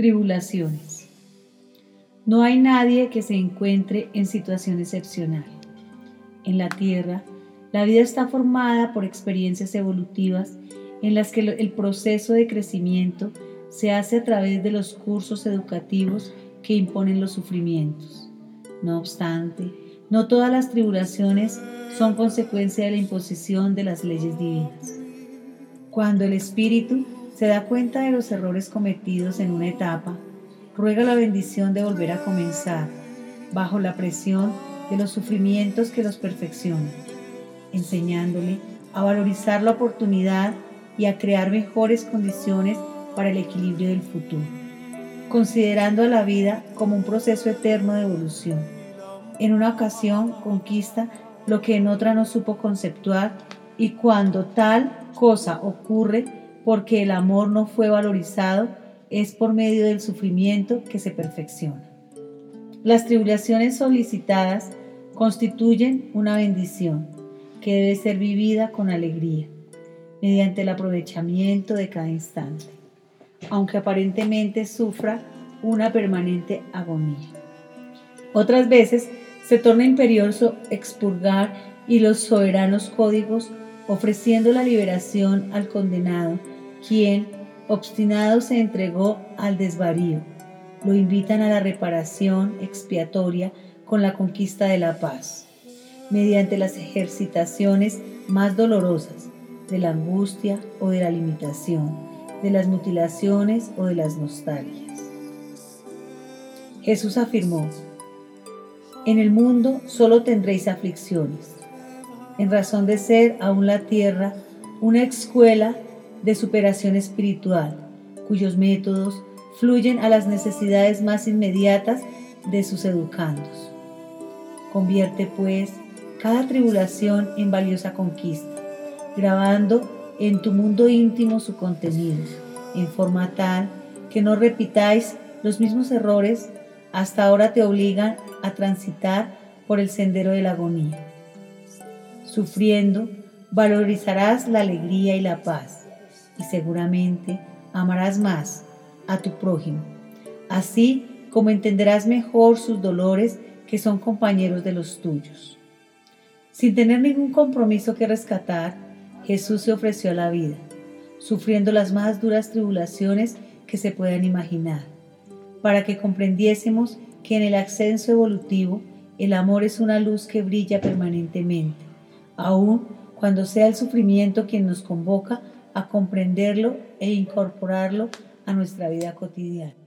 Tribulaciones. No hay nadie que se encuentre en situación excepcional. En la Tierra, la vida está formada por experiencias evolutivas en las que el proceso de crecimiento se hace a través de los cursos educativos que imponen los sufrimientos. No obstante, no todas las tribulaciones son consecuencia de la imposición de las leyes divinas. Cuando el espíritu se da cuenta de los errores cometidos en una etapa, ruega la bendición de volver a comenzar, bajo la presión de los sufrimientos que los perfeccionan, enseñándole a valorizar la oportunidad y a crear mejores condiciones para el equilibrio del futuro, considerando a la vida como un proceso eterno de evolución. En una ocasión conquista lo que en otra no supo conceptuar y cuando tal cosa ocurre, porque el amor no fue valorizado, es por medio del sufrimiento que se perfecciona. Las tribulaciones solicitadas constituyen una bendición que debe ser vivida con alegría, mediante el aprovechamiento de cada instante, aunque aparentemente sufra una permanente agonía. Otras veces se torna imperioso expurgar y los soberanos códigos ofreciendo la liberación al condenado, quien, obstinado, se entregó al desvarío. Lo invitan a la reparación expiatoria con la conquista de la paz, mediante las ejercitaciones más dolorosas de la angustia o de la limitación, de las mutilaciones o de las nostalgias. Jesús afirmó, en el mundo solo tendréis aflicciones en razón de ser aún la tierra una escuela de superación espiritual, cuyos métodos fluyen a las necesidades más inmediatas de sus educandos. Convierte pues cada tribulación en valiosa conquista, grabando en tu mundo íntimo su contenido, en forma tal que no repitáis los mismos errores hasta ahora te obligan a transitar por el sendero de la agonía Sufriendo, valorizarás la alegría y la paz y seguramente amarás más a tu prójimo, así como entenderás mejor sus dolores que son compañeros de los tuyos. Sin tener ningún compromiso que rescatar, Jesús se ofreció a la vida, sufriendo las más duras tribulaciones que se puedan imaginar, para que comprendiésemos que en el ascenso evolutivo el amor es una luz que brilla permanentemente aun cuando sea el sufrimiento quien nos convoca a comprenderlo e incorporarlo a nuestra vida cotidiana.